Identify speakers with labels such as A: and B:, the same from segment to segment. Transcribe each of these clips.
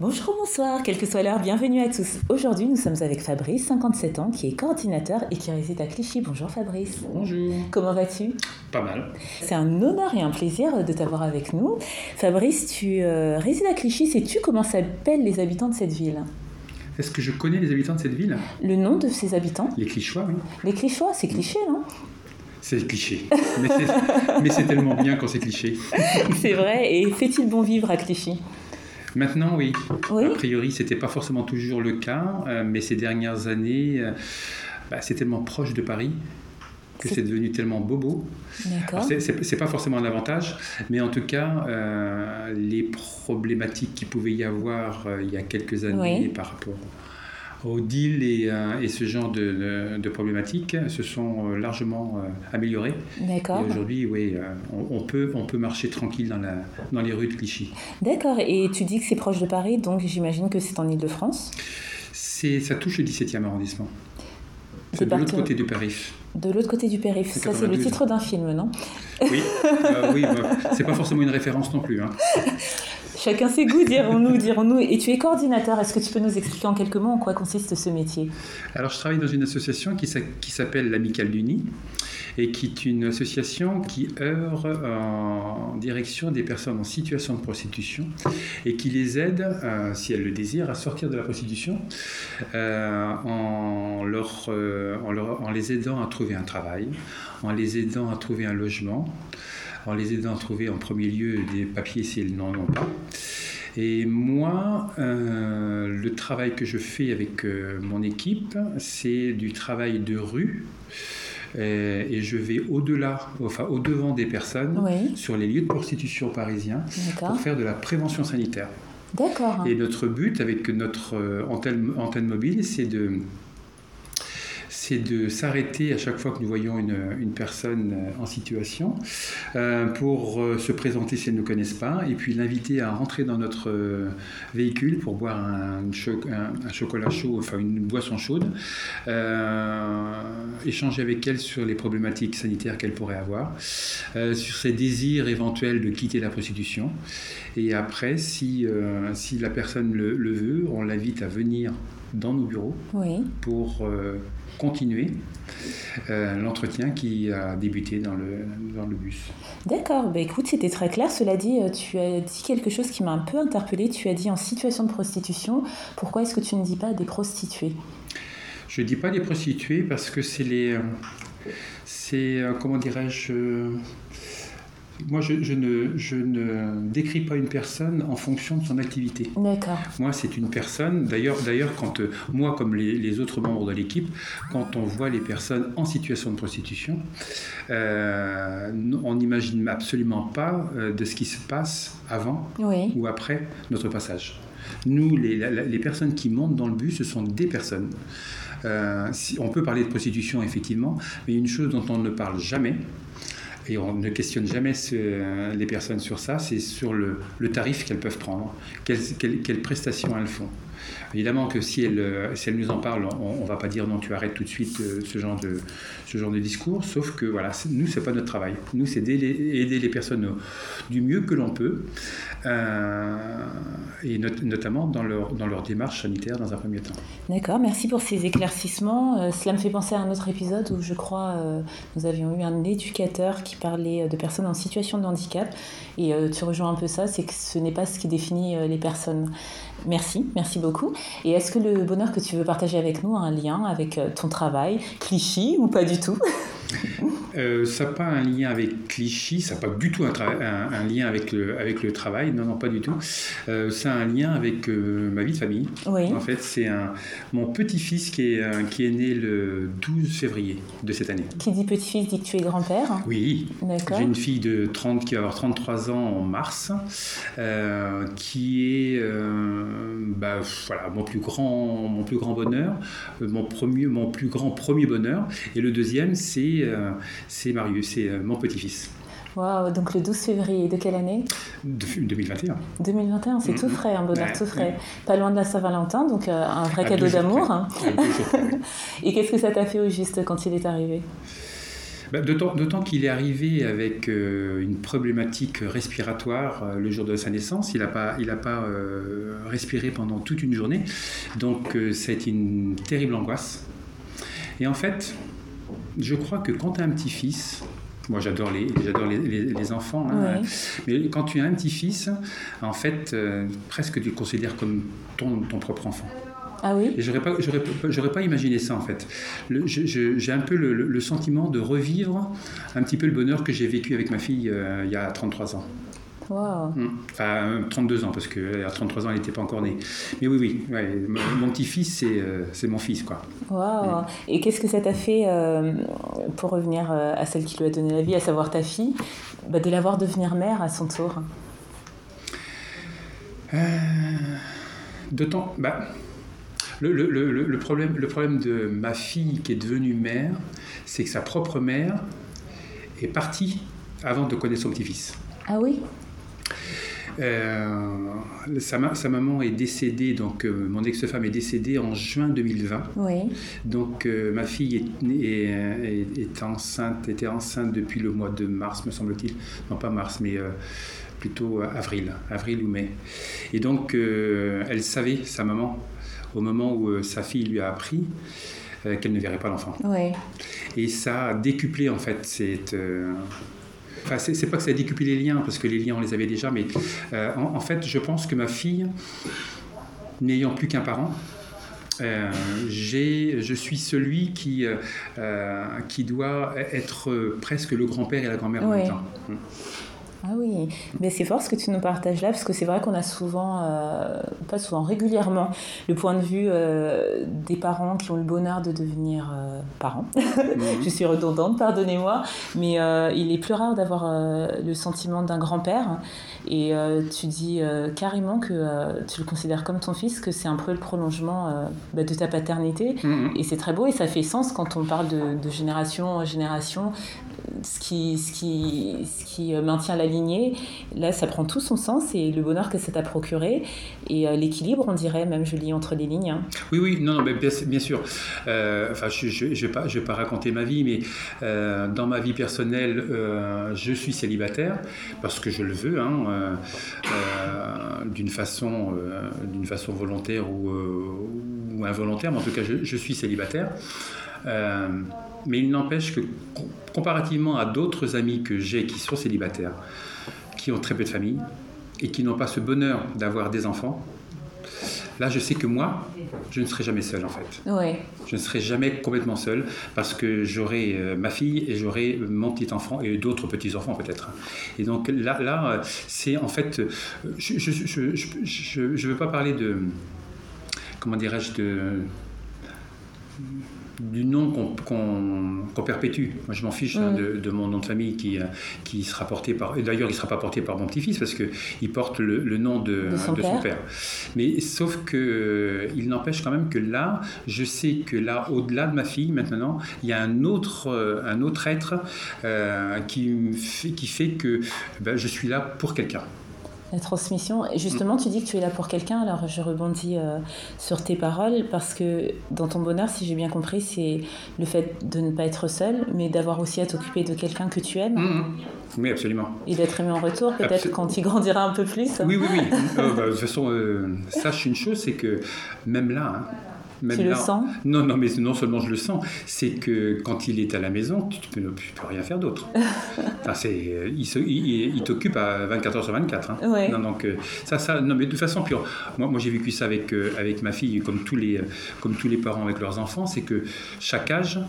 A: Bonjour, bonsoir, quelle que soit l'heure, bienvenue à tous. Aujourd'hui, nous sommes avec Fabrice, 57 ans, qui est coordinateur et qui réside à Clichy. Bonjour Fabrice.
B: Bonjour.
A: Comment vas-tu?
B: Pas mal.
A: C'est un honneur et un plaisir de t'avoir avec nous. Fabrice, tu euh, résides à Clichy. Sais-tu comment s'appellent les habitants de cette ville?
B: Est-ce que je connais les habitants de cette ville?
A: Le nom de ces habitants?
B: Les Clichois, oui.
A: Les Clichois, c'est cliché, non?
B: C'est cliché. Mais c'est- mais c'est tellement bien quand c'est cliché.
A: C'est vrai. Et fait-il bon vivre à Clichy?
B: Maintenant, oui.
A: Oui.
B: A priori, c'était pas forcément toujours le cas, euh, mais ces dernières années, euh, bah, c'est tellement proche de Paris que
A: C'est-
B: devenu tellement bobo. C'est- pas forcément un avantage, mais en tout cas, euh, les problématiques qu'il pouvait y avoir il y a quelques années
A: Oui.
B: par rapport au deal et, euh, et ce genre de, de- de problématiques se sont euh, largement euh, améliorées.
A: D'accord.
B: Et aujourd'hui, oui, euh, on, on peut, on peut marcher tranquille dans, la, dans les rues de Clichy.
A: D'accord. Et tu dis que c'est proche de Paris, donc j'imagine que c'est en Ile-de-France
B: ça touche le 17e arrondissement. C'est de l'autre côté du périph.
A: De l'autre côté du périph'.
B: C'est
A: Ça, c'est le
B: 92.
A: titre d'un film, non?
B: Oui, euh, oui bah, c'est pas forcément une référence non plus. hein.
A: Chacun ses goûts, dirons-nous, dirons-nous. Et tu es coordinateur. Est-ce que tu peux nous expliquer en quelques mots en quoi consiste ce métier?
B: Alors, je travaille dans une association qui, s'a- qui s'appelle l'Amicale du Nid et qui est une association qui œuvre en direction des personnes en situation de prostitution et qui les aide, euh, si elles le désirent, à sortir de la prostitution euh, euh, en, leur- en les aidant à trouver un travail, en les aidant à trouver un logement, en les aidant à trouver en premier lieu des papiers si elles n'en ont pas. Et moi, euh, le travail que je fais avec euh, mon équipe, c'est du travail de rue. Euh, et je vais au-delà, enfin au-devant des personnes,
A: Oui.
B: sur les lieux de prostitution parisiens, pour faire de la prévention sanitaire.
A: D'accord.
B: Et notre but avec notre antenne, antenne mobile, c'est de c'est de s'arrêter à chaque fois que nous voyons une, personne euh, en situation euh, pour euh, se présenter si elle ne nous pas et puis l'inviter à rentrer dans notre véhicule pour boire un, cho- un- un chocolat chaud, enfin une boisson chaude, échanger avec elle sur les problématiques sanitaires qu'elle pourrait avoir, sur ses désirs éventuels de quitter la prostitution. Et après, si, si la personne le veut, on l'invite à venir dans nos bureaux
A: Oui.
B: pour euh, continuer euh, l'entretien qui a débuté dans le, dans le bus.
A: D'accord. Bah, écoute, c'était très clair. Cela dit, euh, tu as dit quelque chose qui m'a un peu interpellée. Tu as dit en situation de prostitution. Pourquoi est-ce que tu ne dis pas des prostituées?
B: Je ne dis pas des prostituées parce que c'est les... C'est, comment dirais-je... moi, je, je ne, je ne décris pas une personne en fonction de son activité.
A: D'accord.
B: Moi, c'est une personne. D'ailleurs, d'ailleurs, quand euh, moi, comme les, les autres membres de l'équipe, quand on voit les personnes en situation de prostitution, euh, on n'imagine absolument pas euh, de ce qui se passe avant
A: Oui.
B: ou après notre passage. Nous, les, la- la- les personnes qui montent dans le bus, ce sont des personnes. Euh, si- on peut parler de prostitution, effectivement, mais une chose dont on ne parle jamais, et on ne questionne jamais ce- les personnes sur ça, c'est sur le, tarif qu'elles peuvent prendre, quelles- quelles prestations elles font. Évidemment que euh, si elles nous en parlent, on ne va pas dire non, tu arrêtes tout de suite euh, ce genre de, ce discours, sauf que voilà, nous, c'est pas notre travail. Nous, c'est aider les, personnes du mieux que l'on peut, euh, et not- notamment dans leur, démarche sanitaire dans un premier temps.
A: D'accord. Merci pour ces éclaircissements. Euh, cela me fait penser à un autre épisode où je crois euh, nous avions eu un éducateur qui parlait de personnes en situation de handicap. Et tu rejoins un peu ça, c'est que ce n'est pas ce qui définit les personnes. Merci, merci beaucoup. Et est-ce que le bonheur que tu veux partager avec nous a un lien avec euh, ton travail, Clichy ou pas du tout?
B: Euh, ça n'a pas un lien avec Clichy, ça n'a pas du tout un, tra- un- un lien avec le, avec le travail, non, non, pas du tout. Euh, ça a un lien avec euh, ma vie de famille.
A: Oui.
B: En fait, c'est un, mon petit-fils qui est, qui est né le 12 février de cette année.
A: Qui dit petit-fils dit que tu es grand-père.
B: Oui,
A: D'accord.
B: j'ai une fille de 30 qui va avoir 33 ans en mars, qui est bah, voilà, mon, plus grand, mon plus grand bonheur, mon, premier, mon plus grand premier bonheur. Et le deuxième, c'est euh, c'est Marius, c'est euh, mon petit-fils.
A: Waouh, donc le 12 février, de quelle année?
B: De- 2021.
A: 2021, c'est
B: Mhm.
A: tout frais, un bonheur
B: Ouais,
A: tout frais.
B: ouais.
A: Pas loin de la Saint-Valentin, donc euh, un vrai
B: À
A: cadeau d'amour. hein. Et qu'est-ce que ça t'a fait au juste quand il est arrivé?
B: Bah, D'autant qu'il est arrivé avec euh, une problématique respiratoire euh, le jour de sa naissance. Il n'a pas, il a pas respiré pendant toute une journée. Donc ça a été une terrible angoisse. Et en fait, je crois que quand tu as un petit-fils, moi j'adore les, j'adore les, les- les enfants, hein,
A: Ouais.
B: mais quand tu as un petit-fils, en fait, euh, presque tu le considères comme ton, ton propre enfant.
A: Ah oui?
B: Et j'aurais pas, j'aurais, pas- j'aurais pas imaginé ça en fait. Le- je- je- j'ai un peu le sentiment de revivre un petit peu le bonheur que j'ai vécu avec ma fille euh, il y a 33 ans.
A: Waouh.
B: Mm. Enfin, euh, 32 ans, parce qu'à 33 ans, elle n'était pas encore née. Mais oui, oui, ouais, mon, petit-fils, c'est, euh, c'est mon fils, quoi.
A: Et qu'est-ce que ça t'a fait, euh, pour revenir euh, à celle qui lui a donné la vie, à savoir ta fille, bah, de la voir devenir mère à son tour?
B: Bah, le, le- le- le- le problème, le problème de ma fille qui est devenue mère, c'est que sa propre mère est partie avant de connaître son petit-fils.
A: Ah oui?
B: Euh, sa, sa maman est décédée, donc euh, mon ex-femme est décédée en juin 2020.
A: Oui.
B: Donc euh, ma fille est, née- est, est- est enceinte, était enceinte depuis le mois de mars, me semble-t-il. Non, pas mars, mais euh, plutôt avril, avril ou mai. Et donc elle savait, sa maman, au moment où sa fille lui a appris qu'elle ne verrait pas l'enfant.
A: Oui.
B: Et ça a décuplé en fait cette. Enfin, c'est pas que ça a décuplé les liens, parce que les liens on les avait déjà, mais euh, en, en fait, je pense que ma fille, n'ayant plus qu'un parent, euh, j'ai- je suis celui qui, euh, qui doit être presque le grand-père et la grand-mère en
A: Ouais.
B: même temps.
A: Ah oui, mais c'est fort ce que tu nous partages là, parce que c'est vrai qu'on a souvent, euh, pas souvent, régulièrement, le point de vue euh, des parents qui ont le bonheur de devenir euh, parents. Je suis redondante, pardonnez-moi, mais il est plus rare d'avoir le sentiment d'un grand-père. Et tu dis carrément que tu le considères comme ton fils, que c'est un peu le prolongement bah, de ta paternité.
B: Mhm.
A: Et c'est très beau et ça fait sens quand on parle de, de génération en génération, ce qui, ce, qui, ce qui euh, maintient la lignée. Là, ça prend tout son sens et le bonheur que ça t'a procuré et euh, l'équilibre, on dirait, même je lis entre les lignes. hein.
B: Oui, oui, non, non, bien, sûr. Euh, je ne vais, pas- raconter ma vie, mais dans ma vie personnelle, je suis célibataire parce que je le veux, hein, d'une façon, façon volontaire ou, involontaire, mais en tout cas, je suis célibataire. Euh, mais il n'empêche que, com- comparativement à d'autres amis que j'ai qui sont célibataires, qui ont très peu de famille et qui n'ont pas ce bonheur d'avoir des enfants, Là, je sais que moi, je ne serai jamais seul en fait.
A: Ouais.
B: Je ne serai jamais complètement seul parce que j'aurai euh, ma fille et j'aurai mon petit enfant et d'autres petits enfants peut-être. Et donc là, là, euh, c'est en fait, euh, je je veux pas parler de comment dirais-je de du nom qu'on perpétue. Moi, je m'en fiche hein, de, de mon nom de famille qui, euh, qui sera porté par. D'ailleurs, il ne sera pas porté par mon petit-fils parce qu'il porte le, le nom de,
A: De son père.
B: Mais sauf que euh, il n'empêche quand même que là, je sais que là, au-delà de ma fille, maintenant, il y a un autre, euh, un autre être euh, qui, me fait, qui fait que ben, je suis là pour quelqu'un.
A: La transmission. Justement, tu dis que tu es là pour quelqu'un, alors je rebondis euh, sur tes paroles, parce que dans ton bonheur, si j'ai bien compris, c'est le fait de ne pas être seul, mais d'avoir aussi à t'occuper de quelqu'un que tu aimes,
B: Mhm. Oui, absolument.
A: et d'être aimé en retour, peut-être quand il grandira un peu plus.
B: Oui, oui, oui. Euh, bah, de toute façon, euh, sache une chose, c'est que même là, hein, même
A: Tu le sens
B: Non, non, mais non seulement je le sens, c'est que quand il est à la maison, tu ne peux, peux rien faire d'autre. Enfin, il, il- il t'occupe à 24 heures sur 24. hein.
A: Ouais.
B: Non, donc euh, ça, ça, non, mais de toute façon, puis, moi, moi j'ai vécu ça avec euh, avec ma fille, comme tous les, euh, comme tous les parents avec leurs enfants, c'est que chaque âge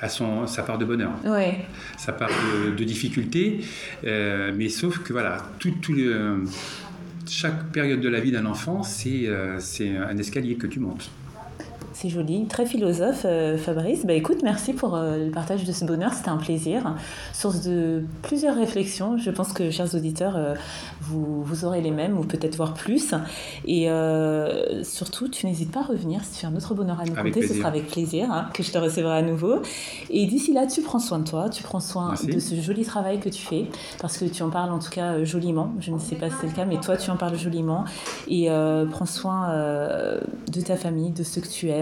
B: a son, sa part de bonheur
A: Ouais.
B: sa part de, de difficulté, euh, mais sauf que voilà, tout, tout le- chaque période de la vie d'un enfant, c'est euh, un escalier que tu montes.
A: C'est joli, très philosophe, euh, Fabrice. Bah écoute, merci pour euh, le partage de ce bonheur, c'était un plaisir. Source de plusieurs réflexions. Je pense que, chers auditeurs, euh, vous, vous aurez les mêmes ou peut-être voir plus. Et surtout, tu n'hésites pas à revenir si tu as un autre bonheur à nous
B: Avec
A: conter, ce sera avec plaisir hein, que je te recevrai à nouveau. Et d'ici là, tu prends soin de toi, tu prends soin
B: Merci.
A: de ce joli travail que tu fais, parce que tu en parles en tout cas joliment. Je ne sais pas si c'est le cas, mais toi, tu en parles joliment. Et prends soin de ta famille, de ceux que tu aimes.